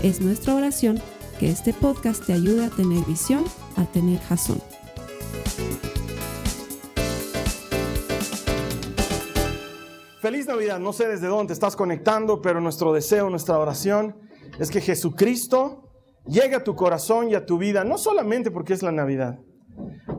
Es nuestra oración que este podcast te ayude a tener visión, a tener jazón. Feliz Navidad, no sé desde dónde estás conectando, pero nuestro deseo, nuestra oración es que Jesucristo llegue a tu corazón y a tu vida, no solamente porque es la Navidad,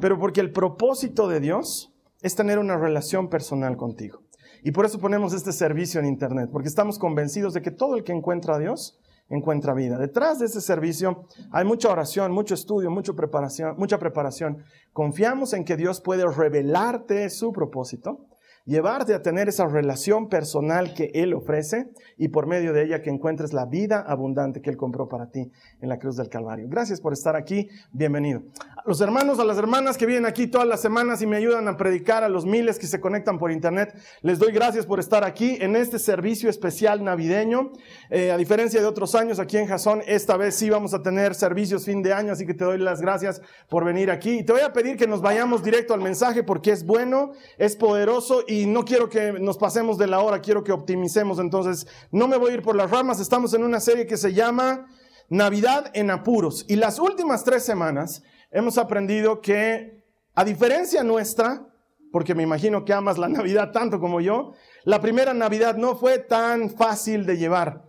pero porque el propósito de Dios es tener una relación personal contigo. Y por eso ponemos este servicio en Internet, porque estamos convencidos de que todo el que encuentra a Dios encuentra vida. Detrás de ese servicio hay mucha oración, mucho estudio, mucha preparación, mucha preparación. Confiamos en que Dios puede revelarte su propósito llevarte a tener esa relación personal que Él ofrece y por medio de ella que encuentres la vida abundante que Él compró para ti en la cruz del Calvario. Gracias por estar aquí, bienvenido. A los hermanos, a las hermanas que vienen aquí todas las semanas y me ayudan a predicar, a los miles que se conectan por internet, les doy gracias por estar aquí en este servicio especial navideño. Eh, a diferencia de otros años aquí en Jason, esta vez sí vamos a tener servicios fin de año, así que te doy las gracias por venir aquí. Y te voy a pedir que nos vayamos directo al mensaje porque es bueno, es poderoso y no quiero que nos pasemos de la hora, quiero que optimicemos. Entonces, no me voy a ir por las ramas. Estamos en una serie que se llama Navidad en apuros. Y las últimas tres semanas hemos aprendido que, a diferencia nuestra, porque me imagino que amas la Navidad tanto como yo, la primera Navidad no fue tan fácil de llevar.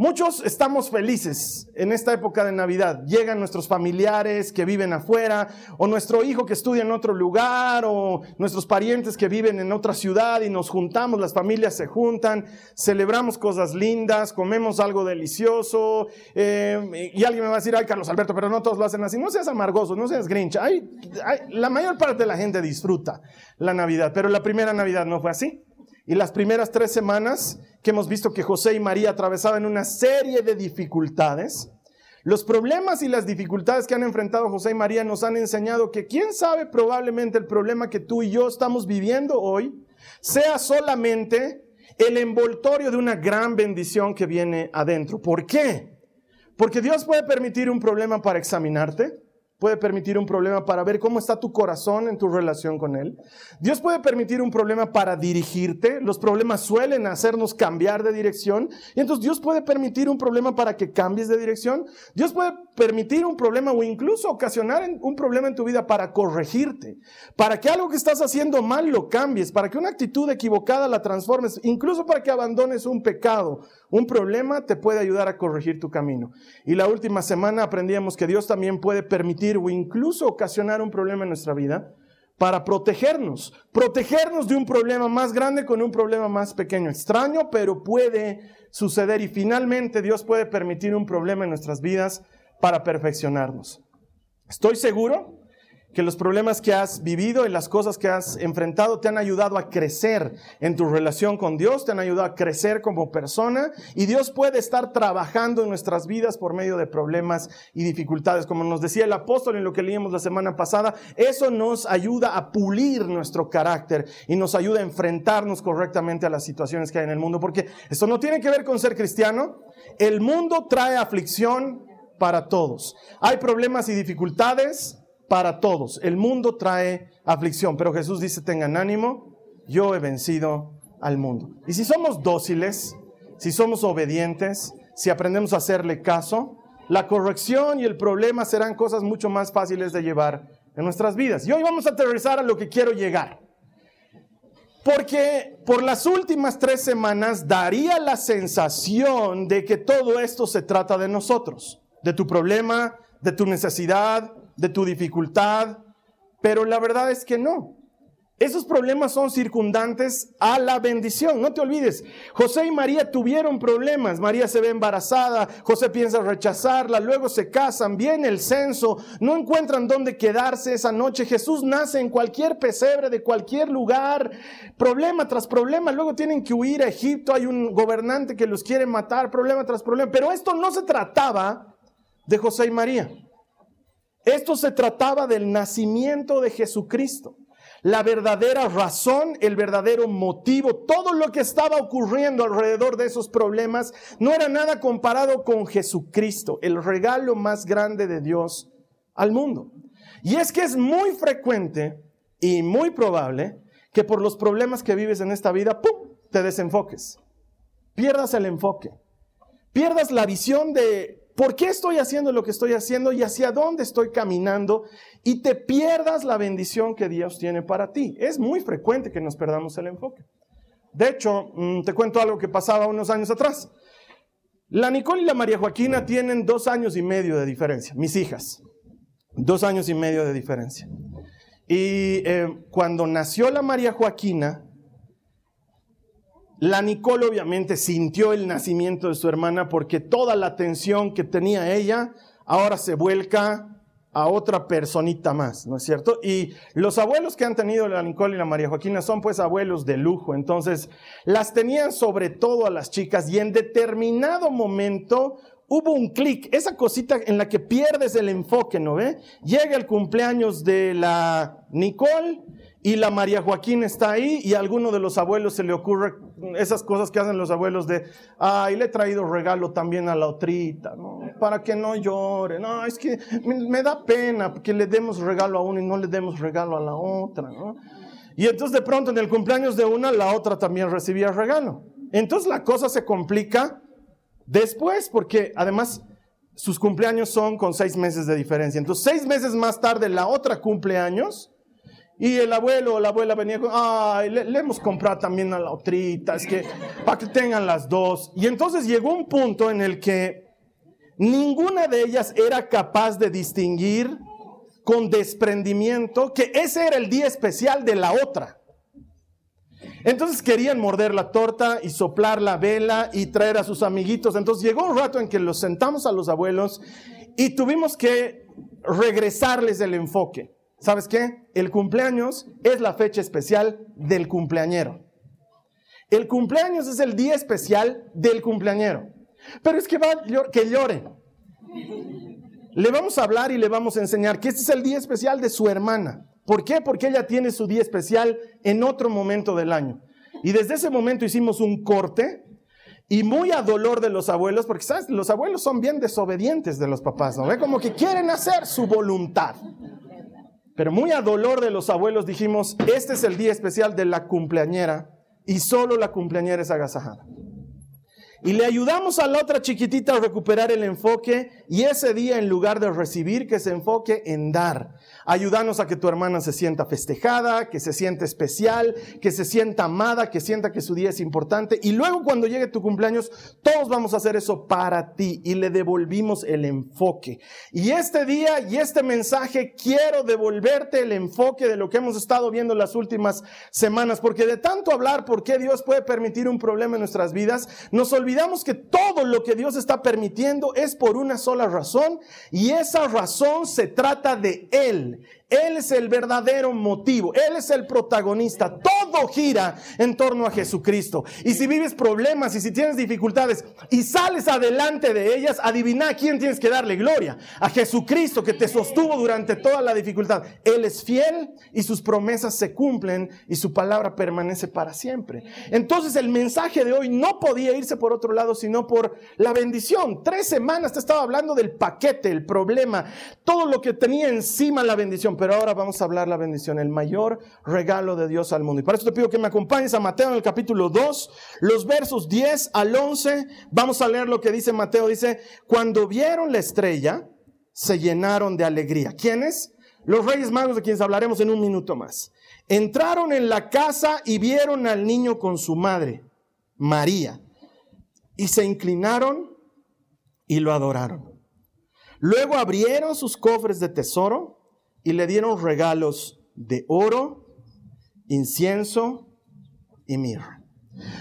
Muchos estamos felices en esta época de Navidad. Llegan nuestros familiares que viven afuera, o nuestro hijo que estudia en otro lugar, o nuestros parientes que viven en otra ciudad y nos juntamos, las familias se juntan, celebramos cosas lindas, comemos algo delicioso. Eh, y alguien me va a decir, ay Carlos Alberto, pero no todos lo hacen así. No seas amargoso, no seas grinch. la mayor parte de la gente disfruta la Navidad, pero la primera Navidad no fue así. Y las primeras tres semanas que hemos visto que José y María atravesaban una serie de dificultades, los problemas y las dificultades que han enfrentado José y María nos han enseñado que quién sabe probablemente el problema que tú y yo estamos viviendo hoy sea solamente el envoltorio de una gran bendición que viene adentro. ¿Por qué? Porque Dios puede permitir un problema para examinarte puede permitir un problema para ver cómo está tu corazón en tu relación con Él. Dios puede permitir un problema para dirigirte. Los problemas suelen hacernos cambiar de dirección. Y entonces Dios puede permitir un problema para que cambies de dirección. Dios puede permitir un problema o incluso ocasionar un problema en tu vida para corregirte. Para que algo que estás haciendo mal lo cambies. Para que una actitud equivocada la transformes. Incluso para que abandones un pecado. Un problema te puede ayudar a corregir tu camino. Y la última semana aprendíamos que Dios también puede permitir o incluso ocasionar un problema en nuestra vida para protegernos, protegernos de un problema más grande con un problema más pequeño, extraño, pero puede suceder y finalmente Dios puede permitir un problema en nuestras vidas para perfeccionarnos. Estoy seguro que los problemas que has vivido y las cosas que has enfrentado te han ayudado a crecer en tu relación con Dios, te han ayudado a crecer como persona y Dios puede estar trabajando en nuestras vidas por medio de problemas y dificultades. Como nos decía el apóstol en lo que leímos la semana pasada, eso nos ayuda a pulir nuestro carácter y nos ayuda a enfrentarnos correctamente a las situaciones que hay en el mundo, porque esto no tiene que ver con ser cristiano. El mundo trae aflicción para todos. Hay problemas y dificultades para todos. El mundo trae aflicción, pero Jesús dice, tengan ánimo, yo he vencido al mundo. Y si somos dóciles, si somos obedientes, si aprendemos a hacerle caso, la corrección y el problema serán cosas mucho más fáciles de llevar en nuestras vidas. Y hoy vamos a aterrizar a lo que quiero llegar. Porque por las últimas tres semanas daría la sensación de que todo esto se trata de nosotros, de tu problema, de tu necesidad, de tu dificultad, pero la verdad es que no. Esos problemas son circundantes a la bendición. No te olvides, José y María tuvieron problemas. María se ve embarazada, José piensa rechazarla, luego se casan, viene el censo, no encuentran dónde quedarse esa noche. Jesús nace en cualquier pesebre de cualquier lugar, problema tras problema. Luego tienen que huir a Egipto, hay un gobernante que los quiere matar, problema tras problema. Pero esto no se trataba de José y María. Esto se trataba del nacimiento de Jesucristo, la verdadera razón, el verdadero motivo, todo lo que estaba ocurriendo alrededor de esos problemas no era nada comparado con Jesucristo, el regalo más grande de Dios al mundo. Y es que es muy frecuente y muy probable que por los problemas que vives en esta vida, ¡pum!, te desenfoques, pierdas el enfoque, pierdas la visión de por qué estoy haciendo lo que estoy haciendo y hacia dónde estoy caminando y te pierdas la bendición que Dios tiene para ti. Es muy frecuente que nos perdamos el enfoque. De hecho, mm, te cuento algo que pasaba unos años atrás. La Nicole y la María Joaquina tienen dos años y medio de diferencia, mis hijas. Dos años y medio de diferencia. Y eh, cuando nació la María Joaquina, la Nicole obviamente sintió el nacimiento de su hermana porque toda la atención que tenía ella ahora se vuelca a otra personita más, ¿no es cierto? Y los abuelos que han tenido la Nicole y la María Joaquina son pues abuelos de lujo, entonces las tenían sobre todo a las chicas y en determinado momento hubo un clic, esa cosita en la que pierdes el enfoque, ¿no ve? Llega el cumpleaños de la Nicole y la María Joaquín está ahí y a alguno de los abuelos se le ocurre esas cosas que hacen los abuelos de, ay, le he traído regalo también a la otrita. Para que no llore, no, es que me, da pena que le demos regalo a uno y no le demos regalo a la otra. Y entonces de pronto en el cumpleaños de una, la otra también recibía regalo. Entonces la cosa se complica después porque además sus cumpleaños son con seis meses de diferencia. Entonces seis meses más tarde la otra cumpleaños y el abuelo o la abuela venía con, ay, le, hemos comprado también a la otrita, es que para que tengan las dos. Y entonces llegó un punto en el que ninguna de ellas era capaz de distinguir con desprendimiento que ese era el día especial de la otra. Entonces querían morder la torta y soplar la vela y traer a sus amiguitos. Entonces llegó un rato en que los sentamos a los abuelos y tuvimos que regresarles el enfoque. ¿Sabes qué? El cumpleaños es la fecha especial del cumpleañero. El cumpleaños es el día especial del cumpleañero. Pero es que va que llore. Le vamos a hablar y le vamos a enseñar que este es el día especial de su hermana. ¿Por qué? Porque ella tiene su día especial en otro momento del año. Y desde ese momento hicimos un corte y muy a dolor de los abuelos, porque sabes, los abuelos son bien desobedientes de los papás, ¿no? ve? Como que quieren hacer su voluntad. Pero muy a dolor de los abuelos dijimos, este es el día especial de la cumpleañera y solo la cumpleañera es agasajada. Y le ayudamos a la otra chiquitita a recuperar el enfoque y ese día en lugar de recibir, que se enfoque en dar. Ayúdanos a que tu hermana se sienta festejada, que se sienta especial, que se sienta amada, que sienta que su día es importante. Y luego cuando llegue tu cumpleaños, todos vamos a hacer eso para ti y le devolvimos el enfoque. Y este día y este mensaje quiero devolverte el enfoque de lo que hemos estado viendo las últimas semanas, porque de tanto hablar por qué Dios puede permitir un problema en nuestras vidas, nos olvidamos que todo lo que Dios está permitiendo es por una sola razón y esa razón se trata de Él. Él es el verdadero motivo, Él es el protagonista. Todo gira en torno a Jesucristo. Y si vives problemas y si tienes dificultades y sales adelante de ellas, adivina a quién tienes que darle gloria. A Jesucristo que te sostuvo durante toda la dificultad. Él es fiel y sus promesas se cumplen y su palabra permanece para siempre. Entonces el mensaje de hoy no podía irse por otro lado, sino por la bendición. Tres semanas te estaba hablando del paquete, el problema, todo lo que tenía encima la bendición pero ahora vamos a hablar la bendición, el mayor regalo de Dios al mundo. Y para eso te pido que me acompañes a Mateo en el capítulo 2, los versos 10 al 11. Vamos a leer lo que dice Mateo. Dice, cuando vieron la estrella, se llenaron de alegría. ¿Quiénes? Los reyes magos de quienes hablaremos en un minuto más. Entraron en la casa y vieron al niño con su madre, María, y se inclinaron y lo adoraron. Luego abrieron sus cofres de tesoro y le dieron regalos de oro, incienso y mirra.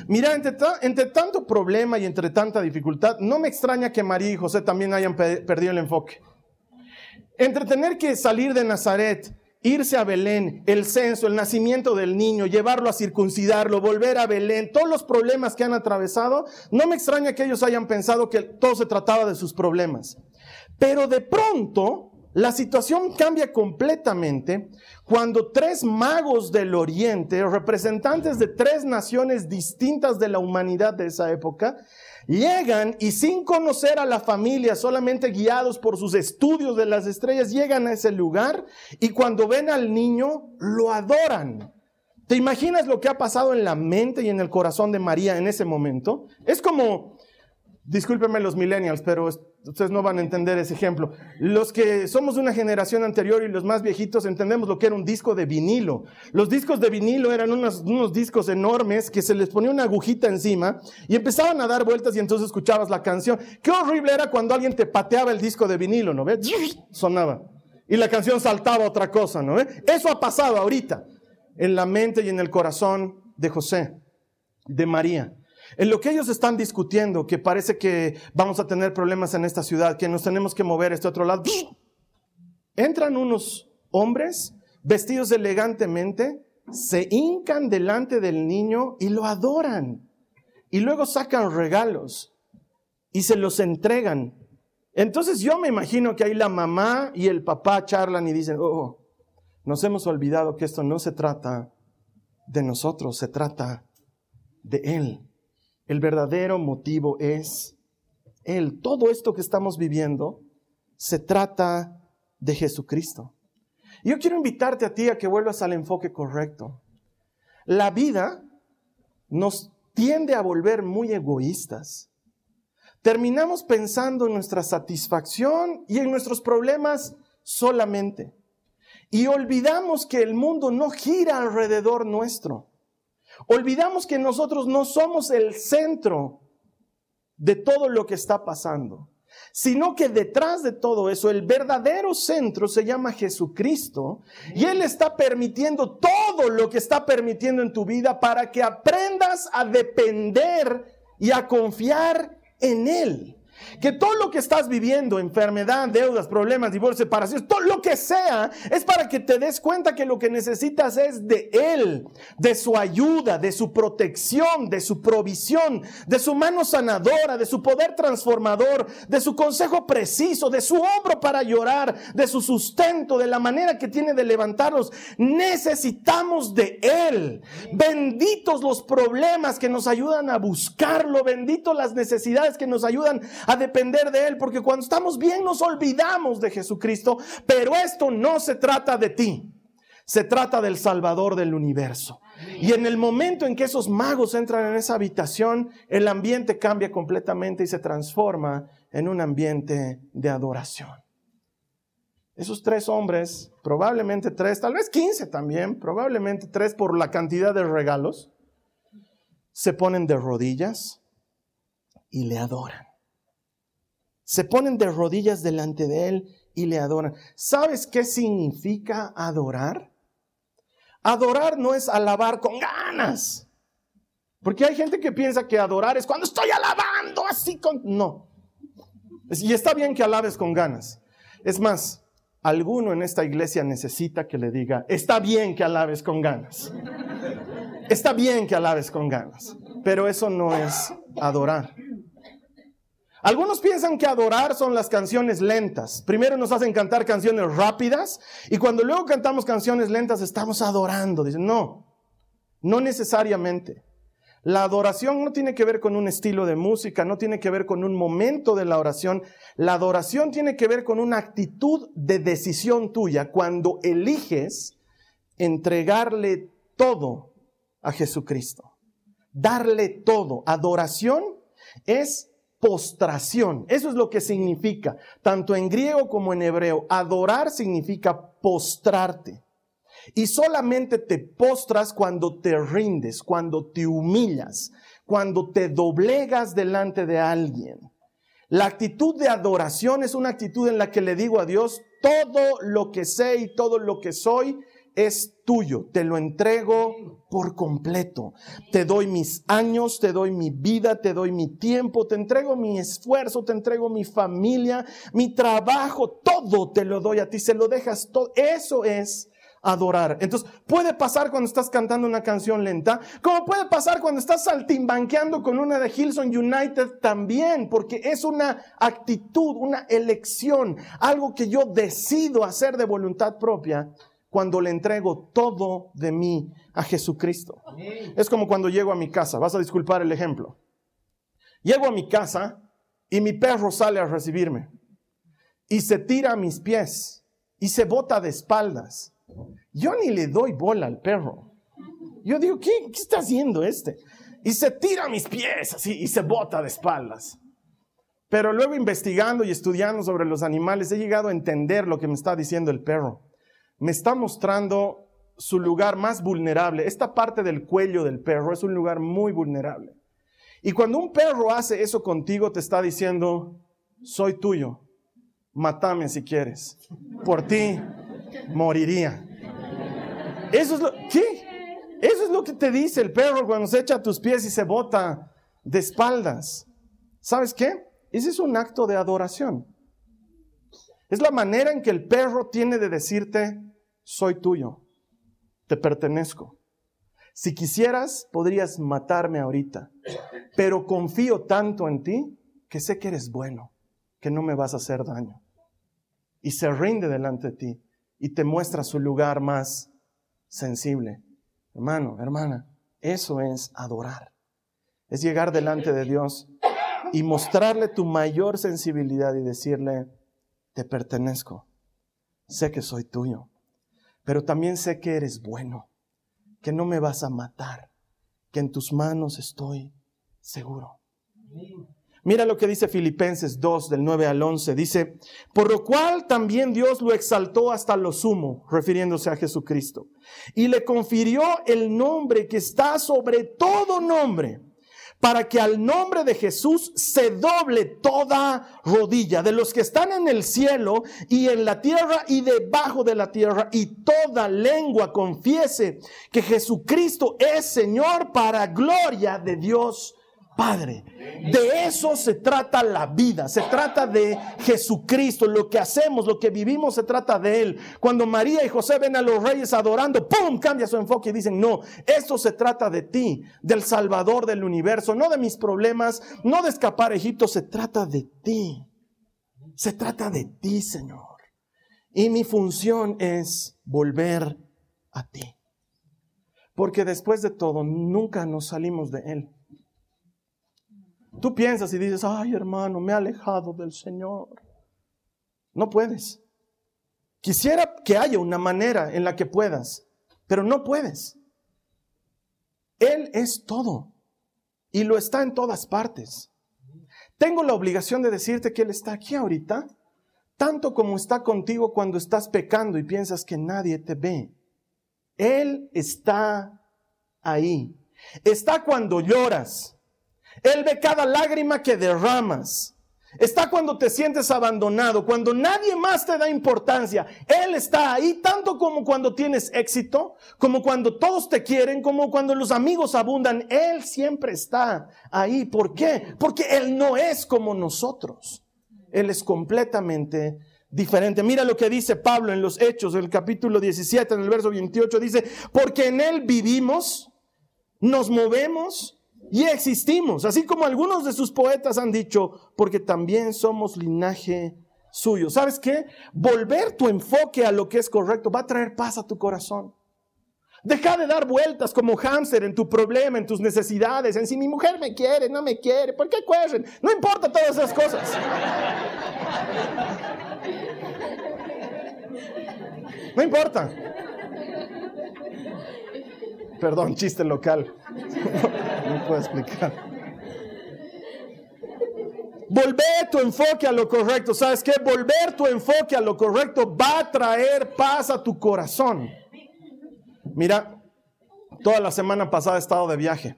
Mira, entre, tanto problema y entre tanta dificultad, no me extraña que María y José también hayan perdido el enfoque. Entre tener que salir de Nazaret, irse a Belén, el censo, el nacimiento del niño, llevarlo a circuncidarlo, volver a Belén, todos los problemas que han atravesado, no me extraña que ellos hayan pensado que todo se trataba de sus problemas. Pero de pronto la situación cambia completamente cuando tres magos del Oriente, representantes de tres naciones distintas de la humanidad de esa época, llegan y sin conocer a la familia, solamente guiados por sus estudios de las estrellas, llegan a ese lugar y cuando ven al niño, lo adoran. ¿Te imaginas lo que ha pasado en la mente y en el corazón de María en ese momento? Es como Discúlpenme los millennials, pero ustedes no van a entender ese ejemplo. Los que somos de una generación anterior y los más viejitos entendemos lo que era un disco de vinilo. Los discos de vinilo eran unos, unos discos enormes que se les ponía una agujita encima y empezaban a dar vueltas y entonces escuchabas la canción. Qué horrible era cuando alguien te pateaba el disco de vinilo, ¿no ves? Sonaba. Y la canción saltaba otra cosa, ¿no ves? Eso ha pasado ahorita en la mente y en el corazón de José, de María. En lo que ellos están discutiendo, que parece que vamos a tener problemas en esta ciudad, que nos tenemos que mover a este otro lado, entran unos hombres vestidos elegantemente, se hincan delante del niño y lo adoran. Y luego sacan regalos y se los entregan. Entonces yo me imagino que ahí la mamá y el papá charlan y dicen, oh, nos hemos olvidado que esto no se trata de nosotros, se trata de Él. El verdadero motivo es Él. Todo esto que estamos viviendo se trata de Jesucristo. yo quiero invitarte a ti a que vuelvas al enfoque correcto. La vida nos tiende a volver muy egoístas. Terminamos pensando en nuestra satisfacción y en nuestros problemas solamente. Y olvidamos que el mundo no gira alrededor nuestro. Olvidamos que nosotros no somos el centro de todo lo que está pasando, sino que detrás de todo eso el verdadero centro se llama Jesucristo y Él está permitiendo todo lo que está permitiendo en tu vida para que aprendas a depender y a confiar en Él. Que todo lo que estás viviendo, enfermedad, deudas, problemas, divorcio, separación, todo lo que sea, es para que te des cuenta que lo que necesitas es de Él, de su ayuda, de su protección, de su provisión, de su mano sanadora, de su poder transformador, de su consejo preciso, de su hombro para llorar, de su sustento, de la manera que tiene de levantarnos. Necesitamos de Él. Benditos los problemas que nos ayudan a buscarlo, benditos las necesidades que nos ayudan a depender de Él, porque cuando estamos bien nos olvidamos de Jesucristo, pero esto no se trata de ti, se trata del Salvador del universo. Y en el momento en que esos magos entran en esa habitación, el ambiente cambia completamente y se transforma en un ambiente de adoración. Esos tres hombres, probablemente tres, tal vez quince también, probablemente tres por la cantidad de regalos, se ponen de rodillas y le adoran se ponen de rodillas delante de Él y le adoran. ¿Sabes qué significa adorar? Adorar no es alabar con ganas. Porque hay gente que piensa que adorar es cuando estoy alabando así con... No. Y está bien que alabes con ganas. Es más, alguno en esta iglesia necesita que le diga, está bien que alabes con ganas. Está bien que alabes con ganas. Pero eso no es adorar. Algunos piensan que adorar son las canciones lentas. Primero nos hacen cantar canciones rápidas y cuando luego cantamos canciones lentas estamos adorando. Dicen, no, no necesariamente. La adoración no tiene que ver con un estilo de música, no tiene que ver con un momento de la oración. La adoración tiene que ver con una actitud de decisión tuya cuando eliges entregarle todo a Jesucristo. Darle todo. Adoración es postración. Eso es lo que significa, tanto en griego como en hebreo. Adorar significa postrarte. Y solamente te postras cuando te rindes, cuando te humillas, cuando te doblegas delante de alguien. La actitud de adoración es una actitud en la que le digo a Dios, todo lo que sé y todo lo que soy es tuyo, te lo entrego por completo. Te doy mis años, te doy mi vida, te doy mi tiempo, te entrego mi esfuerzo, te entrego mi familia, mi trabajo, todo te lo doy a ti, se lo dejas todo. Eso es adorar. Entonces, puede pasar cuando estás cantando una canción lenta, como puede pasar cuando estás saltimbanqueando con una de Hillsong United también, porque es una actitud, una elección, algo que yo decido hacer de voluntad propia cuando le entrego todo de mí a Jesucristo. Es como cuando llego a mi casa, vas a disculpar el ejemplo. Llego a mi casa y mi perro sale a recibirme y se tira a mis pies y se bota de espaldas. Yo ni le doy bola al perro. Yo digo, ¿qué, qué está haciendo este? Y se tira a mis pies así y se bota de espaldas. Pero luego investigando y estudiando sobre los animales he llegado a entender lo que me está diciendo el perro. Me está mostrando su lugar más vulnerable. Esta parte del cuello del perro es un lugar muy vulnerable. Y cuando un perro hace eso contigo, te está diciendo, soy tuyo, matame si quieres. Por ti moriría. Eso es lo, ¿qué? Eso es lo que te dice el perro cuando se echa a tus pies y se bota de espaldas. ¿Sabes qué? Ese es un acto de adoración. Es la manera en que el perro tiene de decirte, soy tuyo, te pertenezco. Si quisieras, podrías matarme ahorita, pero confío tanto en ti que sé que eres bueno, que no me vas a hacer daño. Y se rinde delante de ti y te muestra su lugar más sensible. Hermano, hermana, eso es adorar. Es llegar delante de Dios y mostrarle tu mayor sensibilidad y decirle, te pertenezco, sé que soy tuyo, pero también sé que eres bueno, que no me vas a matar, que en tus manos estoy seguro. Mira lo que dice Filipenses 2 del 9 al 11. Dice, por lo cual también Dios lo exaltó hasta lo sumo, refiriéndose a Jesucristo, y le confirió el nombre que está sobre todo nombre, para que al nombre de Jesús se doble toda rodilla de los que están en el cielo y en la tierra y debajo de la tierra, y toda lengua confiese que Jesucristo es Señor para gloria de Dios Padre. De eso se trata la vida, se trata de Jesucristo, lo que hacemos, lo que vivimos, se trata de Él. Cuando María y José ven a los reyes adorando, ¡pum! cambia su enfoque y dicen, no, esto se trata de ti, del Salvador del universo, no de mis problemas, no de escapar a Egipto, se trata de ti. Se trata de ti, Señor. Y mi función es volver a ti. Porque después de todo, nunca nos salimos de Él. Tú piensas y dices, ay hermano, me he alejado del Señor. No puedes. Quisiera que haya una manera en la que puedas, pero no puedes. Él es todo y lo está en todas partes. Tengo la obligación de decirte que Él está aquí ahorita, tanto como está contigo cuando estás pecando y piensas que nadie te ve. Él está ahí. Está cuando lloras. Él ve cada lágrima que derramas. Está cuando te sientes abandonado, cuando nadie más te da importancia. Él está ahí tanto como cuando tienes éxito, como cuando todos te quieren, como cuando los amigos abundan. Él siempre está ahí. ¿Por qué? Porque Él no es como nosotros. Él es completamente diferente. Mira lo que dice Pablo en los Hechos, en el capítulo 17, en el verso 28, dice, porque en Él vivimos, nos movemos y existimos, así como algunos de sus poetas han dicho, porque también somos linaje suyo. ¿Sabes qué? Volver tu enfoque a lo que es correcto va a traer paz a tu corazón. Deja de dar vueltas como hámster en tu problema, en tus necesidades, en si mi mujer me quiere, no me quiere, ¿por qué corren? No importa todas esas cosas. No importa. Perdón, chiste local. no puedo explicar. Volver tu enfoque a lo correcto. ¿Sabes qué? Volver tu enfoque a lo correcto va a traer paz a tu corazón. Mira, toda la semana pasada he estado de viaje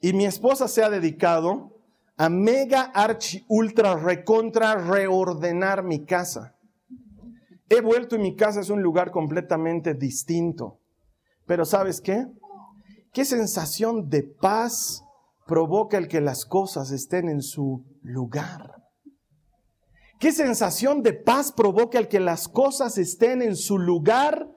y mi esposa se ha dedicado a mega archi ultra recontra reordenar mi casa. He vuelto y mi casa es un lugar completamente distinto. Pero ¿sabes qué? ¿Qué sensación de paz provoca el que las cosas estén en su lugar? ¿Qué sensación de paz provoca el que las cosas estén en su lugar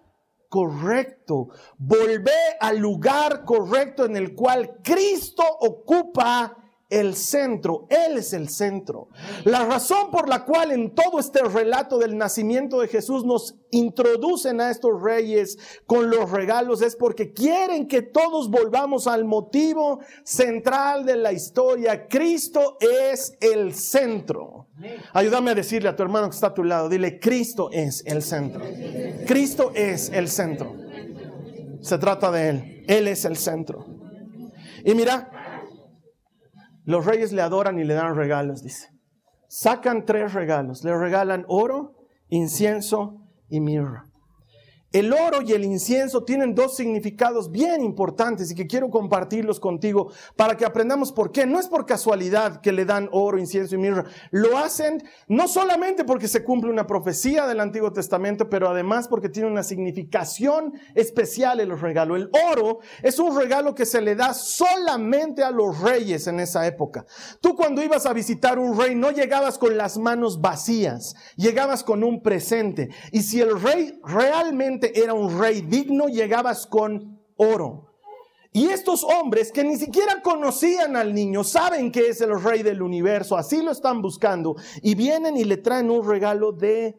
correcto. Volvé al lugar correcto en el cual Cristo ocupa el centro, Él es el centro. La razón por la cual en todo este relato del nacimiento de Jesús nos introducen a estos reyes con los regalos es porque quieren que todos volvamos al motivo central de la historia. Cristo es el centro. Ayúdame a decirle a tu hermano que está a tu lado, dile, Cristo es el centro. Cristo es el centro. Se trata de Él. Él es el centro. Y mira, los reyes le adoran y le dan regalos, dice. Sacan tres regalos. Le regalan oro, incienso y mirra. El oro y el incienso tienen dos significados bien importantes y que quiero compartirlos contigo para que aprendamos por qué. No es por casualidad que le dan oro, incienso y mirra. Lo hacen no solamente porque se cumple una profecía del Antiguo Testamento, pero además porque tiene una significación especial en los regalos. El oro es un regalo que se le da solamente a los reyes en esa época. Tú cuando ibas a visitar un rey no llegabas con las manos vacías, llegabas con un presente. Y si el rey era un rey digno, llegabas con oro. Y estos hombres que ni siquiera conocían al niño, saben que es el rey del universo, así lo están buscando, y vienen y le traen un regalo de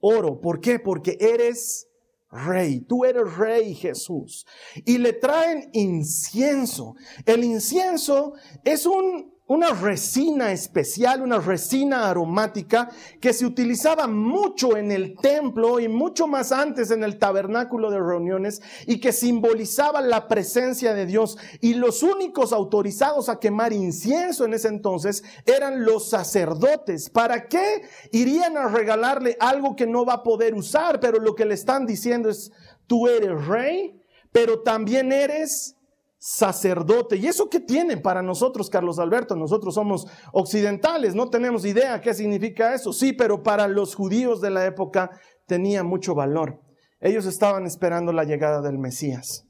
oro. ¿Por qué? Porque eres rey, tú eres rey Jesús. Y le traen incienso. El incienso es un una resina especial, una resina aromática que se utilizaba mucho en el templo y mucho más antes en el tabernáculo de reuniones y que simbolizaba la presencia de Dios. Y los únicos autorizados a quemar incienso en ese entonces eran los sacerdotes. ¿Para qué irían a regalarle algo que no va a poder usar? Pero lo que le están diciendo es, tú eres rey, pero también eres sacerdote. ¿Y eso qué tiene para nosotros, Carlos Alberto? Nosotros somos occidentales, no tenemos idea qué significa eso. Sí, pero para los judíos de la época tenía mucho valor. Ellos estaban esperando la llegada del Mesías.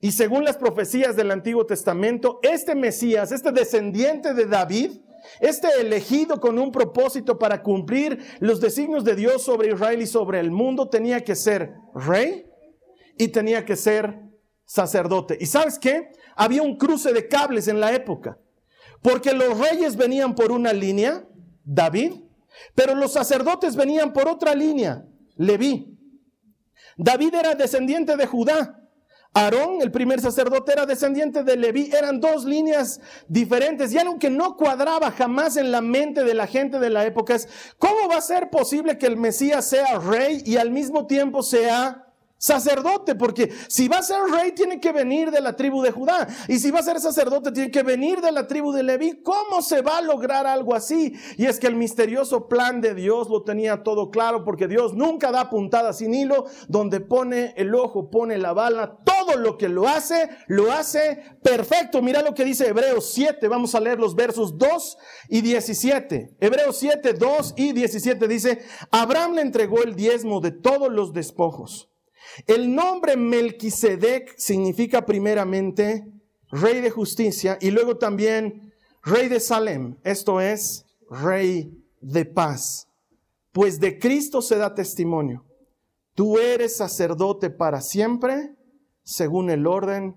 Y según las profecías del Antiguo Testamento, este Mesías, este descendiente de David, este elegido con un propósito para cumplir los designios de Dios sobre Israel y sobre el mundo, tenía que ser rey y tenía que ser sacerdote. ¿Y sabes qué? Había un cruce de cables en la época, porque los reyes venían por una línea, David, pero los sacerdotes venían por otra línea, Leví. David era descendiente de Judá. Aarón, el primer sacerdote, era descendiente de Leví. Eran dos líneas diferentes. Y algo que no cuadraba jamás en la mente de la gente de la época es, ¿cómo va a ser posible que el Mesías sea rey y al mismo tiempo sea sacerdote, porque si va a ser rey tiene que venir de la tribu de Judá, y si va a ser sacerdote tiene que venir de la tribu de Leví. ¿Cómo se va a lograr algo así? Y es que el misterioso plan de Dios lo tenía todo claro, porque Dios nunca da puntada sin hilo, donde pone el ojo, pone la bala, todo lo que lo hace, lo hace perfecto. Mira lo que dice Hebreos 7, vamos a leer los versos 2 y 17. Hebreos 7, 2 y 17 dice, Abraham le entregó el diezmo de todos los despojos. El nombre Melquisedec significa primeramente rey de justicia y luego también rey de Salem, esto es rey de paz. Pues de Cristo se da testimonio. Tú eres sacerdote para siempre, según el orden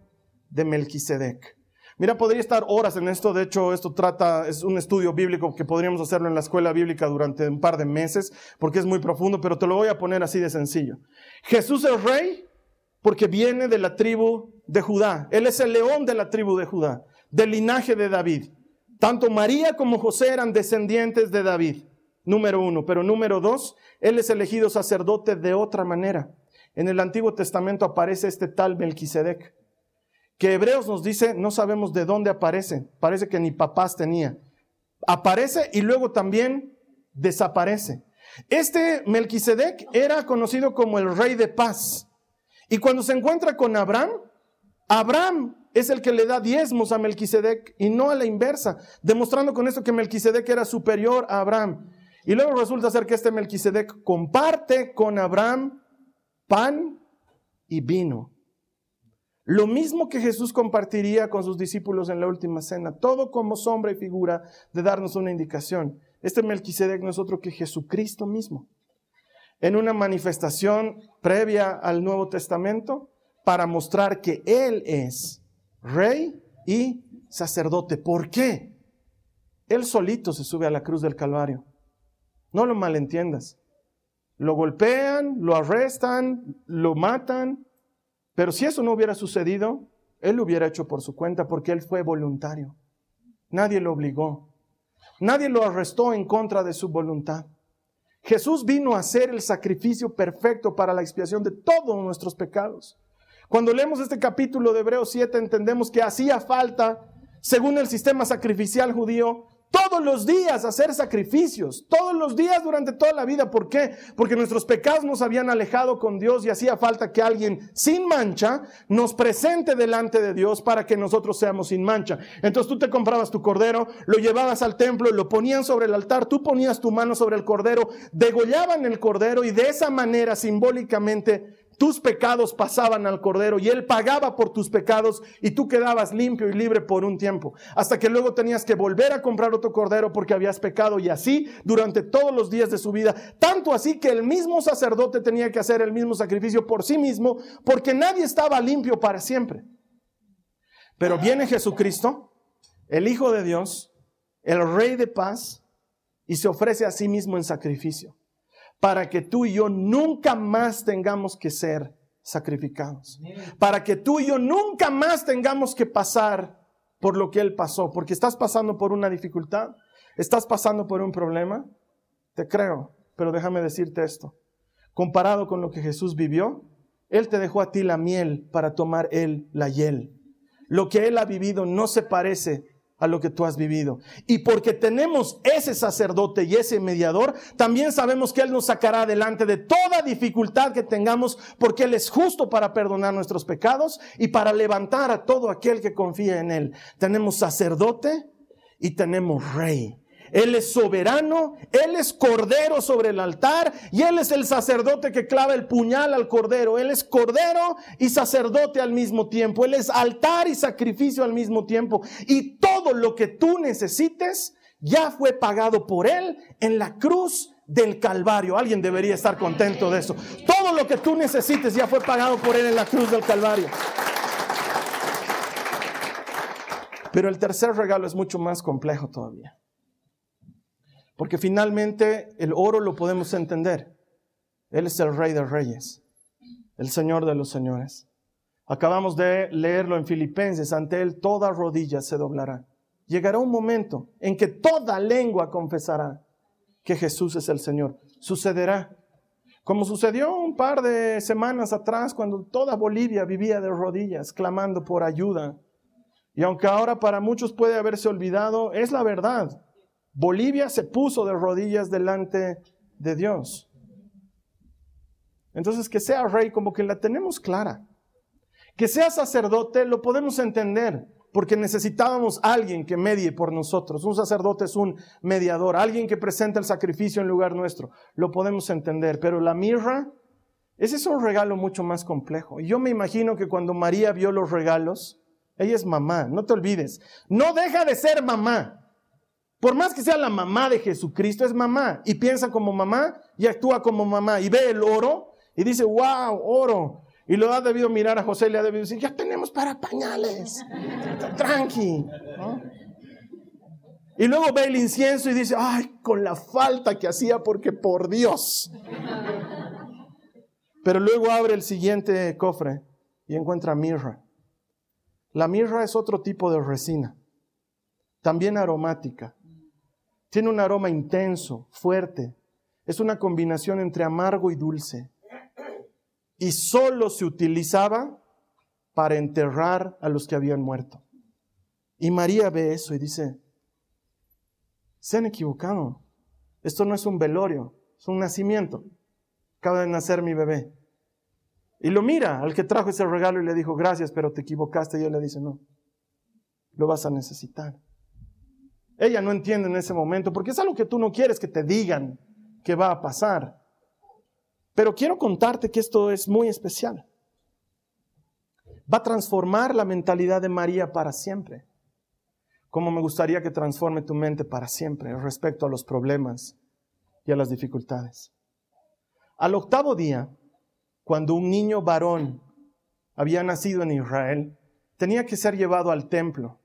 de Melquisedec. Mira, podría estar horas en esto. De hecho, esto trata, es un estudio bíblico que podríamos hacerlo en la escuela bíblica durante un par de meses, porque es muy profundo, pero te lo voy a poner así de sencillo. Jesús es rey porque viene de la tribu de Judá. Él es el león de la tribu de Judá, del linaje de David. Tanto María como José eran descendientes de David, número uno. Pero número dos, él es elegido sacerdote de otra manera. En el Antiguo Testamento aparece este tal Melquisedec que Hebreos nos dice, no sabemos de dónde aparece, parece que ni papás tenía. Aparece y luego también desaparece. Este Melquisedec era conocido como el rey de paz. Y cuando se encuentra con Abraham, Abraham es el que le da diezmos a Melquisedec y no a la inversa, demostrando con esto que Melquisedec era superior a Abraham. Y luego resulta ser que este Melquisedec comparte con Abraham pan y vino. Lo mismo que Jesús compartiría con sus discípulos en la última cena, todo como sombra y figura de darnos una indicación. Este Melquisedec no es otro que Jesucristo mismo. en una manifestación previa al Nuevo Testamento para mostrar que Él es rey y sacerdote. ¿Por qué? Él solito se sube a la cruz del Calvario. No lo malentiendas. Lo golpean, lo arrestan, lo matan. Pero si eso no hubiera sucedido, Él lo hubiera hecho por su cuenta porque Él fue voluntario. Nadie lo obligó. Nadie lo arrestó en contra de su voluntad. Jesús vino a ser el sacrificio perfecto para la expiación de todos nuestros pecados. Cuando leemos este capítulo de Hebreos 7 entendemos que hacía falta, según el sistema sacrificial judío, todos los días hacer sacrificios, todos los días durante toda la vida. ¿Por qué? Porque nuestros pecados nos habían alejado con Dios y hacía falta que alguien sin mancha nos presente delante de Dios para que nosotros seamos sin mancha. Entonces tú te comprabas tu cordero, lo llevabas al templo, lo ponían sobre el altar, tú ponías tu mano sobre el cordero, degollaban el cordero y de esa manera simbólicamente tus pecados pasaban al Cordero y Él pagaba por tus pecados y tú quedabas limpio y libre por un tiempo. Hasta que luego tenías que volver a comprar otro Cordero porque habías pecado y así durante todos los días de su vida. Tanto así que el mismo sacerdote tenía que hacer el mismo sacrificio por sí mismo porque nadie estaba limpio para siempre. Pero viene Jesucristo, el Hijo de Dios, el Rey de paz, y se ofrece a sí mismo en sacrificio para que tú y yo nunca más tengamos que ser sacrificados. Para que tú y yo nunca más tengamos que pasar por lo que Él pasó. Porque estás pasando por una dificultad, estás pasando por un problema. Te creo, pero déjame decirte esto. Comparado con lo que Jesús vivió, Él te dejó a ti la miel para tomar Él la hiel. Lo que Él ha vivido no se parece a lo que tú has vivido. Y porque tenemos ese sacerdote y ese mediador, también sabemos que Él nos sacará adelante de toda dificultad que tengamos, porque Él es justo para perdonar nuestros pecados y para levantar a todo aquel que confía en Él. Tenemos sacerdote y tenemos rey. Él es soberano, Él es cordero sobre el altar y Él es el sacerdote que clava el puñal al cordero. Él es cordero y sacerdote al mismo tiempo. Él es altar y sacrificio al mismo tiempo. Y todo lo que tú necesites ya fue pagado por Él en la cruz del Calvario. Alguien debería estar contento de eso. Todo lo que tú necesites ya fue pagado por Él en la cruz del Calvario. Pero el tercer regalo es mucho más complejo todavía. Porque finalmente el oro lo podemos entender. Él es el rey de reyes, el señor de los señores. Acabamos de leerlo en Filipenses, ante él toda rodilla se doblará. Llegará un momento en que toda lengua confesará que Jesús es el Señor. Sucederá. Como sucedió un par de semanas atrás cuando toda Bolivia vivía de rodillas, clamando por ayuda. Y aunque ahora para muchos puede haberse olvidado, es la verdad. Bolivia se puso de rodillas delante de Dios. Entonces, que sea rey como que la tenemos clara. Que sea sacerdote lo podemos entender, porque necesitábamos alguien que medie por nosotros. Un sacerdote es un mediador, alguien que presenta el sacrificio en lugar nuestro. Lo podemos entender, pero la mirra, ese es un regalo mucho más complejo. Y yo me imagino que cuando María vio los regalos, ella es mamá, no te olvides, no deja de ser mamá. Por más que sea la mamá de Jesucristo, es mamá y piensa como mamá y actúa como mamá y ve el oro y dice, wow, oro. Y lo ha debido mirar a José y le ha debido decir, ya tenemos para pañales, tranqui. Y luego ve el incienso y dice, ay, con la falta que hacía porque por Dios. Pero luego abre el siguiente cofre y encuentra mirra. La mirra es otro tipo de resina, también aromática. Tiene un aroma intenso, fuerte. Es una combinación entre amargo y dulce. Y solo se utilizaba para enterrar a los que habían muerto. Y María ve eso y dice, se han equivocado. Esto no es un velorio, es un nacimiento. Acaba de nacer mi bebé. Y lo mira al que trajo ese regalo y le dijo, gracias, pero te equivocaste. Y él le dice, no, lo vas a necesitar. Ella no entiende en ese momento porque es algo que tú no quieres que te digan que va a pasar. Pero quiero contarte que esto es muy especial. Va a transformar la mentalidad de María para siempre. Como me gustaría que transforme tu mente para siempre respecto a los problemas y a las dificultades. Al octavo día, cuando un niño varón había nacido en Israel, tenía que ser llevado al templo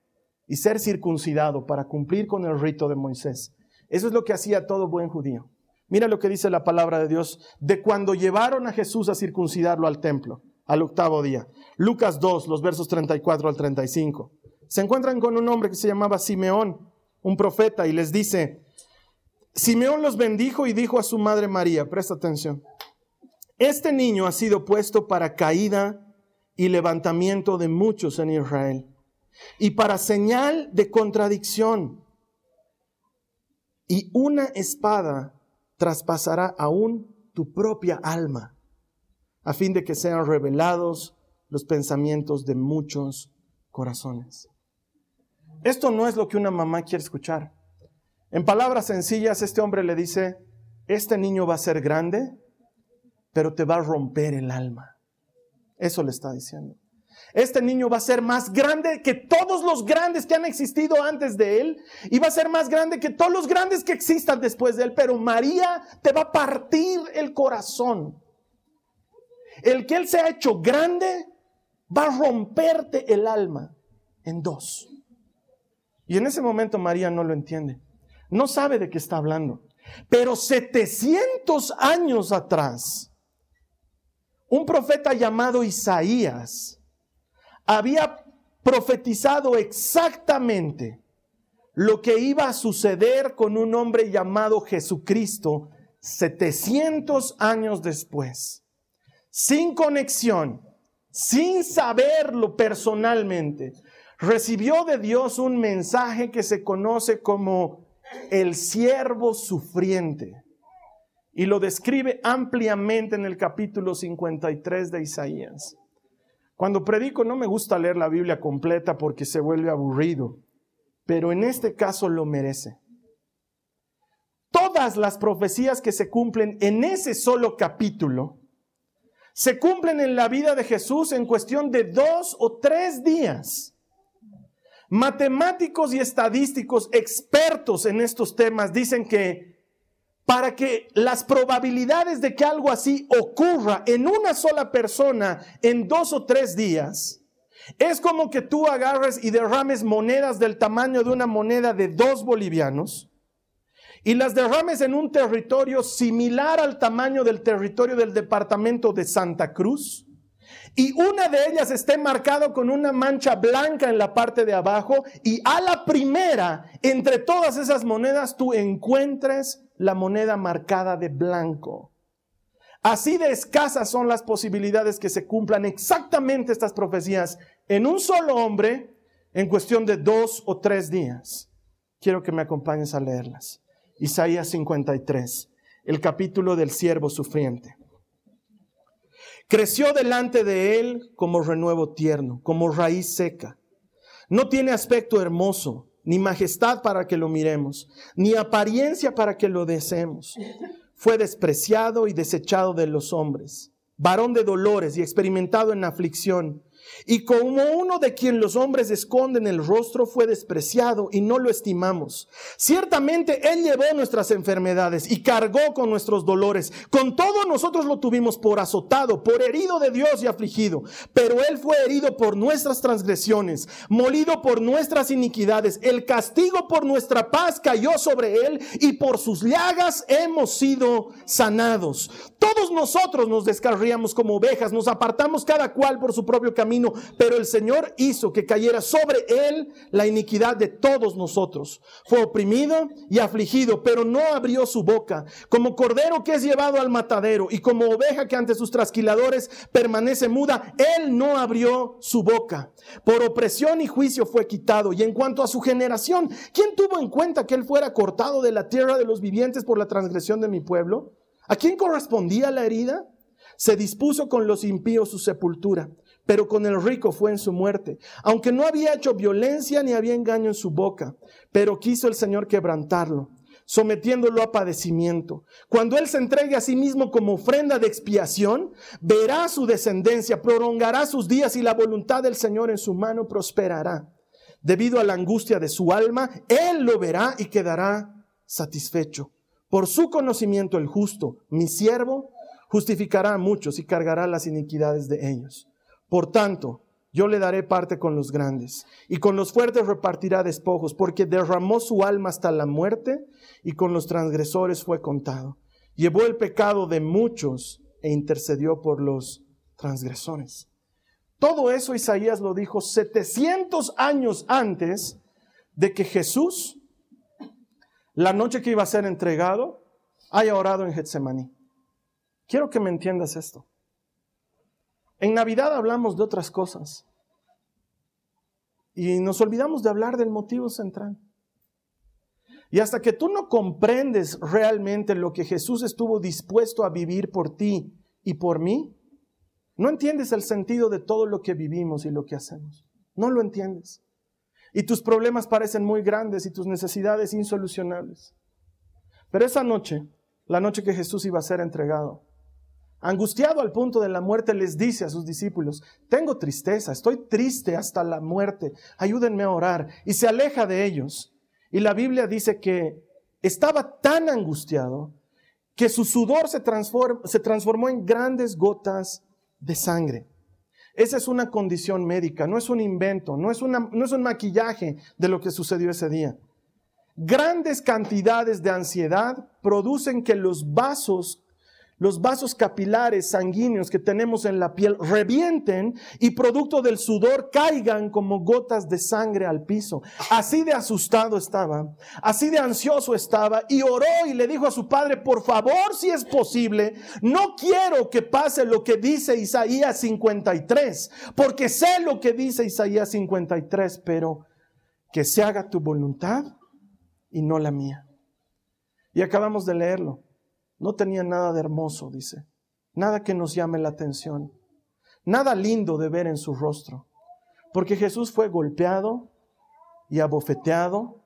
y ser circuncidado para cumplir con el rito de Moisés. Eso es lo que hacía todo buen judío. Mira lo que dice la palabra de Dios de cuando llevaron a Jesús a circuncidarlo al templo, al octavo día. Lucas 2, los versos 34 al 35. Se encuentran con un hombre que se llamaba Simeón, un profeta, y les dice, Simeón los bendijo y dijo a su madre María, presta atención, este niño ha sido puesto para caída y levantamiento de muchos en Israel y para señal de contradicción. Y una espada traspasará aún tu propia alma, a fin de que sean revelados los pensamientos de muchos corazones. Esto no es lo que una mamá quiere escuchar. En palabras sencillas, este hombre le dice, este niño va a ser grande, pero te va a romper el alma. Eso le está diciendo. Este niño va a ser más grande que todos los grandes que han existido antes de él y va a ser más grande que todos los grandes que existan después de él. Pero María te va a partir el corazón. El que él se ha hecho grande va a romperte el alma en dos. Y en ese momento María no lo entiende. No sabe de qué está hablando. Pero 700 años atrás, un profeta llamado Isaías había profetizado exactamente lo que iba a suceder con un hombre llamado Jesucristo 700 años después, sin conexión, sin saberlo personalmente, recibió de Dios un mensaje que se conoce como el siervo sufriente y lo describe ampliamente en el capítulo 53 de Isaías. Cuando predico no me gusta leer la Biblia completa porque se vuelve aburrido, pero en este caso lo merece. Todas las profecías que se cumplen en ese solo capítulo se cumplen en la vida de Jesús en cuestión de dos o tres días. Matemáticos y estadísticos expertos en estos temas dicen que para que las probabilidades de que algo así ocurra en una sola persona en dos o tres días, es como que tú agarres y derrames monedas del tamaño de una moneda de dos bolivianos y las derrames en un territorio similar al tamaño del territorio del departamento de Santa Cruz y una de ellas esté marcado con una mancha blanca en la parte de abajo y a la primera entre todas esas monedas tú encuentres la moneda marcada de blanco. Así de escasas son las posibilidades que se cumplan exactamente estas profecías en un solo hombre en cuestión de dos o tres días. Quiero que me acompañes a leerlas. Isaías 53, el capítulo del siervo sufriente. Creció delante de él como renuevo tierno, como raíz seca. No tiene aspecto hermoso ni majestad para que lo miremos, ni apariencia para que lo deseemos. Fue despreciado y desechado de los hombres, varón de dolores y experimentado en aflicción y como uno de quien los hombres esconden el rostro fue despreciado y no lo estimamos. Ciertamente Él llevó nuestras enfermedades y cargó con nuestros dolores. Con todo nosotros lo tuvimos por azotado, por herido de Dios y afligido. Pero Él fue herido por nuestras transgresiones, molido por nuestras iniquidades. El castigo por nuestra paz cayó sobre Él y por sus llagas hemos sido sanados. Todos nosotros nos descarríamos como ovejas, nos apartamos cada cual por su propio camino pero el Señor hizo que cayera sobre él la iniquidad de todos nosotros. Fue oprimido y afligido, pero no abrió su boca. Como cordero que es llevado al matadero y como oveja que ante sus trasquiladores permanece muda, él no abrió su boca. Por opresión y juicio fue quitado. Y en cuanto a su generación, ¿quién tuvo en cuenta que él fuera cortado de la tierra de los vivientes por la transgresión de mi pueblo? ¿A quién correspondía la herida? Se dispuso con los impíos su sepultura pero con el rico fue en su muerte, aunque no había hecho violencia ni había engaño en su boca, pero quiso el Señor quebrantarlo, sometiéndolo a padecimiento. Cuando Él se entregue a sí mismo como ofrenda de expiación, verá su descendencia, prolongará sus días y la voluntad del Señor en su mano prosperará. Debido a la angustia de su alma, Él lo verá y quedará satisfecho. Por su conocimiento el justo, mi siervo, justificará a muchos y cargará las iniquidades de ellos. Por tanto, yo le daré parte con los grandes, y con los fuertes repartirá despojos, porque derramó su alma hasta la muerte, y con los transgresores fue contado. Llevó el pecado de muchos e intercedió por los transgresores. Todo eso Isaías lo dijo 700 años antes de que Jesús, la noche que iba a ser entregado, haya orado en Getsemaní. Quiero que me entiendas esto. En Navidad hablamos de otras cosas y nos olvidamos de hablar del motivo central. Y hasta que tú no comprendes realmente lo que Jesús estuvo dispuesto a vivir por ti y por mí, no entiendes el sentido de todo lo que vivimos y lo que hacemos. No lo entiendes. Y tus problemas parecen muy grandes y tus necesidades insolucionables. Pero esa noche, la noche que Jesús iba a ser entregado, angustiado al punto de la muerte, les dice a sus discípulos, tengo tristeza, estoy triste hasta la muerte, ayúdenme a orar. Y se aleja de ellos. Y la Biblia dice que estaba tan angustiado que su sudor se, transformó en grandes gotas de sangre. Esa es una condición médica, no es un invento, no es un maquillaje de lo que sucedió ese día. Grandes cantidades de ansiedad producen que los vasos los vasos capilares sanguíneos que tenemos en la piel revienten y producto del sudor caigan como gotas de sangre al piso. Así de asustado estaba, así de ansioso estaba y oró y le dijo a su padre, por favor, si es posible, no quiero que pase lo que dice Isaías 53, porque sé lo que dice Isaías 53, pero que se haga tu voluntad y no la mía. Y acabamos de leerlo. No tenía nada de hermoso, dice. Nada que nos llame la atención. Nada lindo de ver en su rostro. Porque Jesús fue golpeado y abofeteado.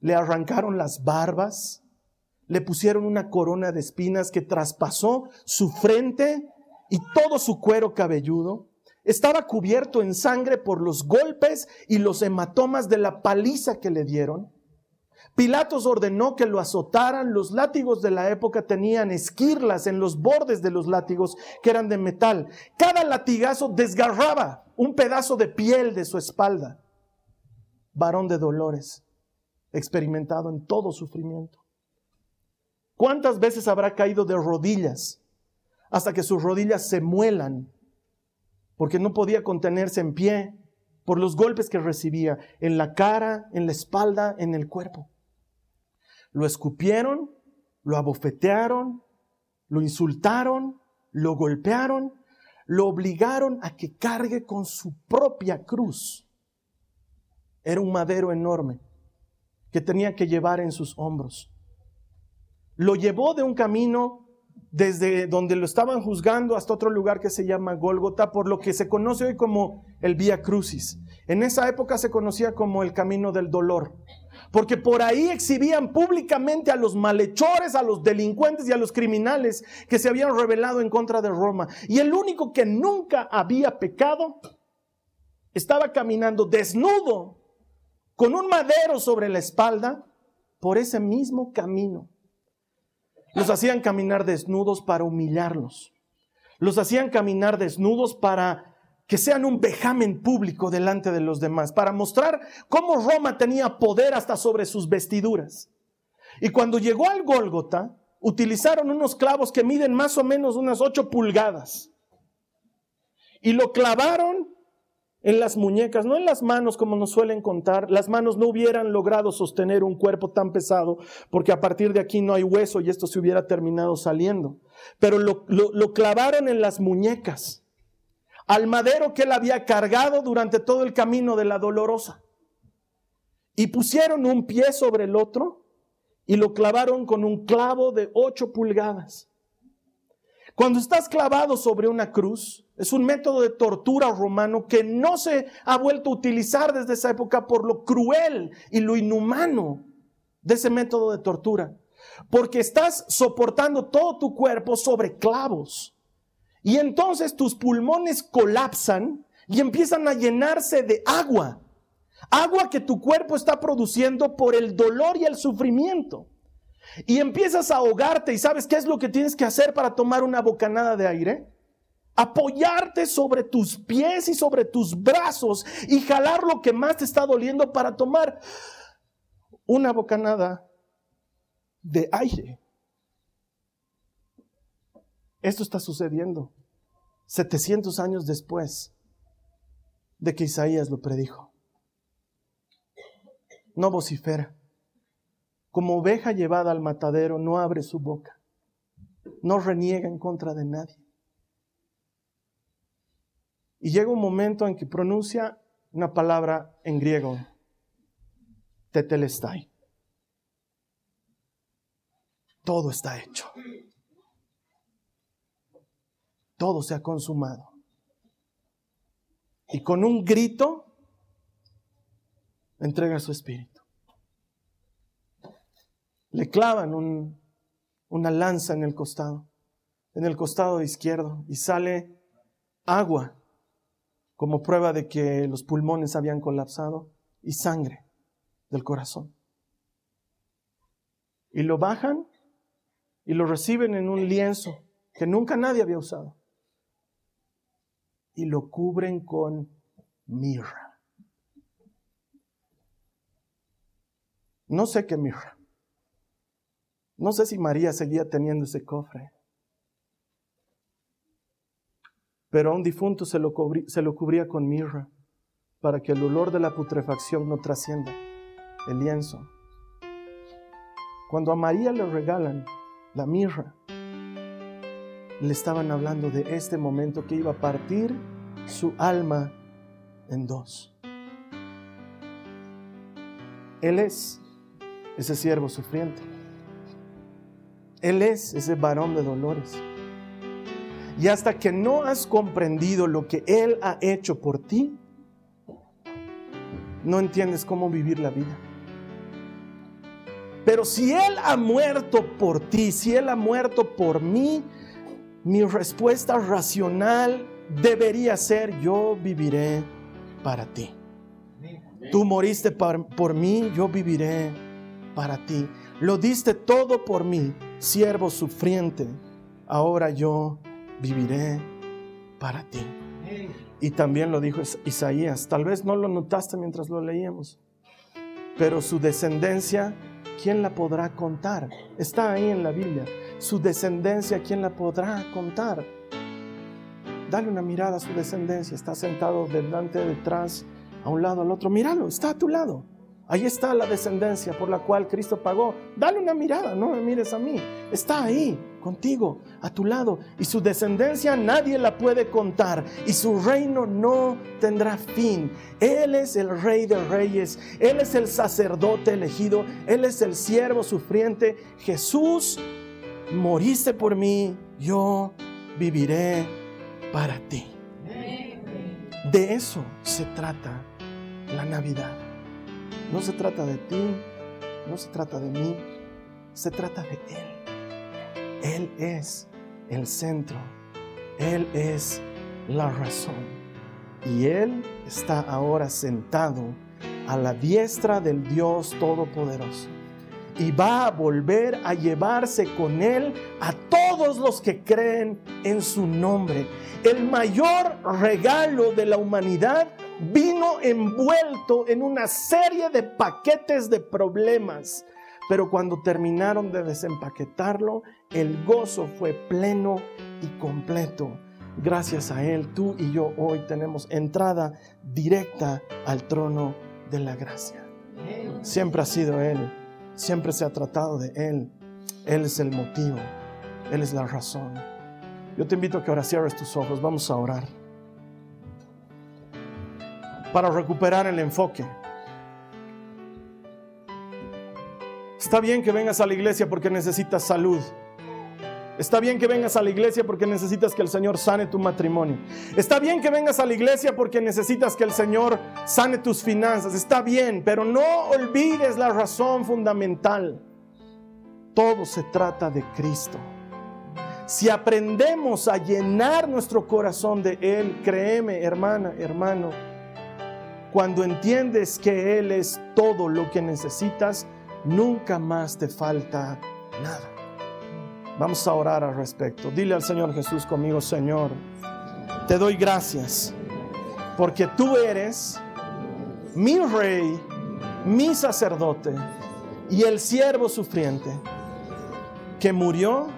Le arrancaron las barbas. Le pusieron una corona de espinas que traspasó su frente y todo su cuero cabelludo. Estaba cubierto en sangre por los golpes y los hematomas de la paliza que le dieron. Pilatos ordenó que lo azotaran. Los látigos de la época tenían esquirlas en los bordes de los látigos que eran de metal. Cada latigazo desgarraba un pedazo de piel de su espalda. Varón de dolores, experimentado en todo sufrimiento. ¿Cuántas veces habrá caído de rodillas hasta que sus rodillas se muelan porque no podía contenerse en pie por los golpes que recibía en la cara, en la espalda, en el cuerpo? Lo escupieron, lo abofetearon, lo insultaron, lo golpearon, lo obligaron a que cargue con su propia cruz. Era un madero enorme que tenía que llevar en sus hombros. Lo llevó de un camino desde donde lo estaban juzgando hasta otro lugar que se llama Gólgota, por lo que se conoce hoy como el Vía Crucis. En esa época se conocía como el camino del dolor porque por ahí exhibían públicamente a los malhechores, a los delincuentes y a los criminales que se habían rebelado en contra de Roma. Y el único que nunca había pecado estaba caminando desnudo, con un madero sobre la espalda, por ese mismo camino. Los hacían caminar desnudos para humillarlos. Los hacían caminar desnudos para que sean un vejamen público delante de los demás, para mostrar cómo Roma tenía poder hasta sobre sus vestiduras. Y cuando llegó al Gólgota, utilizaron unos clavos que miden más o menos unas ocho pulgadas. Y lo clavaron en las muñecas, no en las manos como nos suelen contar. Las manos no hubieran logrado sostener un cuerpo tan pesado porque a partir de aquí no hay hueso y esto se hubiera terminado saliendo. Pero lo, clavaron en las muñecas al madero que él había cargado durante todo el camino de la dolorosa. Y pusieron un pie sobre el otro y lo clavaron con un clavo de ocho pulgadas. Cuando estás clavado sobre una cruz, es un método de tortura romano que no se ha vuelto a utilizar desde esa época por lo cruel y lo inhumano de ese método de tortura. Porque estás soportando todo tu cuerpo sobre clavos. Y entonces tus pulmones colapsan y empiezan a llenarse de agua. Agua que tu cuerpo está produciendo por el dolor y el sufrimiento. Y empiezas a ahogarte y sabes qué es lo que tienes que hacer para tomar una bocanada de aire. Apoyarte sobre tus pies y sobre tus brazos y jalar lo que más te está doliendo para tomar una bocanada de aire. Esto está sucediendo 700 años después de que Isaías lo predijo. No vocifera. Como oveja llevada al matadero, no abre su boca. No reniega en contra de nadie. Y llega un momento en que pronuncia una palabra en griego, tetelestai. Todo está hecho. Todo se ha consumado. Y con un grito entrega su espíritu. Le clavan una lanza en el costado, en el costado izquierdo, y sale agua como prueba de que los pulmones habían colapsado y sangre del corazón. Y lo bajan y lo reciben en un lienzo que nunca nadie había usado. Y lo cubren con mirra. No sé qué mirra. No sé si María seguía teniendo ese cofre. Pero a un difunto se lo, se lo cubría con mirra para que el olor de la putrefacción no trascienda el lienzo. Cuando a María le regalan la mirra, le estaban hablando de este momento que iba a partir su alma en dos. Él es ese siervo sufriente. Él es ese varón de dolores. Y hasta que no has comprendido lo que Él ha hecho por ti, no entiendes cómo vivir la vida. Pero si Él ha muerto por ti, si Él ha muerto por mí, mi respuesta racional debería ser, yo viviré para ti. Tú moriste por, por mí, yo viviré para ti. Lo diste todo por mí, siervo sufriente. Ahora yo viviré para ti. Y también lo dijo Isaías. Tal vez no lo notaste mientras lo leíamos. Pero su descendencia, ¿quién la podrá contar? Está ahí en la Biblia. Su descendencia, ¿quién la podrá contar? Dale una mirada a su descendencia. Está sentado delante, detrás, a un lado, al otro. Míralo, está a tu lado. Ahí está la descendencia por la cual Cristo pagó. Dale una mirada, no me mires a mí. Está ahí, contigo, a tu lado. Y su descendencia nadie la puede contar. Y su reino no tendrá fin. Él es el rey de reyes. Él es el sacerdote elegido. Él es el siervo sufriente. Jesús, moriste por mí. Yo viviré para ti. De eso se trata la Navidad. No se trata de ti, no se trata de mí, se trata de Él. Él es el centro, Él es la razón. Y Él está ahora sentado a la diestra del Dios Todopoderoso. Y va a volver a llevarse con Él a todos los que creen en su nombre. El mayor regalo de la humanidad vino envuelto en una serie de paquetes de problemas. Pero cuando terminaron de desempaquetarlo, el gozo fue pleno y completo. Gracias a Él, tú y yo hoy tenemos entrada directa al trono de la gracia. Siempre ha sido Él, siempre se ha tratado de Él. Él es el motivo, Él es la razón. Yo te invito a que ahora cierres tus ojos, vamos a orar para recuperar el enfoque. Está bien que vengas a la iglesia porque necesitas salud. Está bien que vengas a la iglesia porque necesitas que el Señor sane tu matrimonio. Está bien que vengas a la iglesia porque necesitas que el Señor sane tus finanzas. Está bien, pero no olvides la razón fundamental. Todo se trata de Cristo. Si aprendemos a llenar nuestro corazón de Él, créeme, hermana, hermano, cuando entiendes que Él es todo lo que necesitas, nunca más te falta Nada. Vamos a orar al respecto. Dile al Señor Jesús conmigo, Señor, te doy gracias porque tú eres mi rey, mi sacerdote y el siervo sufriente que murió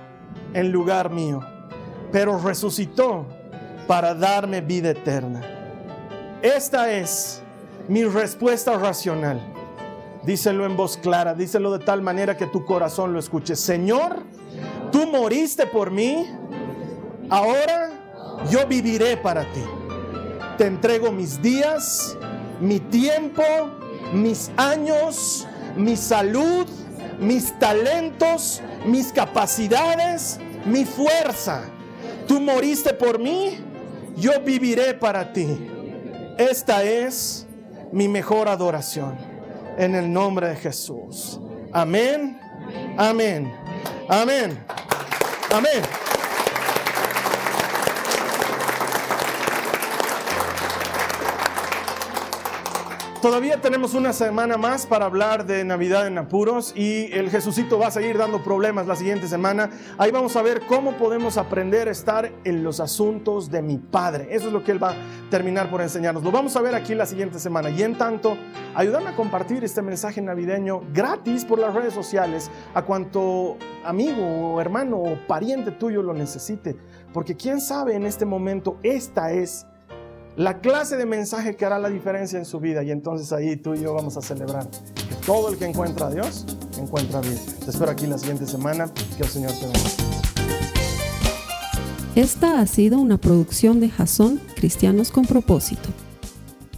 en lugar mío, pero resucitó para darme vida eterna. Esta es mi respuesta racional. Díselo en voz clara, díselo de tal manera que tu corazón lo escuche. Señor, tú moriste por mí, ahora yo viviré para ti. Te entrego mis días, mi tiempo, mis años, mi salud, mis talentos, mis capacidades, mi fuerza. Tú moriste por mí, yo viviré para ti. Esta es mi mejor adoración. En el nombre de Jesús. Amén. Amén. Amén. Amén. Todavía tenemos una semana más para hablar de Navidad en apuros y el Jesucito va a seguir dando problemas la siguiente semana. Ahí vamos a ver cómo podemos aprender a estar en los asuntos de mi Padre. Eso es lo que Él va a terminar por enseñarnos. Lo vamos a ver aquí la siguiente semana. Y en tanto, ayúdame a compartir este mensaje navideño gratis por las redes sociales a cuanto amigo o hermano o pariente tuyo lo necesite. Porque quién sabe en este momento, esta es la clase de mensaje que hará la diferencia en su vida. Y entonces ahí tú y yo vamos a celebrar que todo el que encuentra a Dios encuentra a Dios. Te espero aquí la siguiente semana. Que el Señor te bendiga. Esta ha sido una producción de Jason Cristianos con Propósito.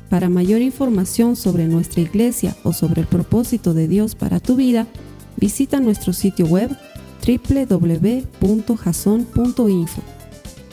Para mayor información sobre nuestra iglesia o sobre el propósito de Dios para tu vida, visita nuestro sitio web www.jason.info.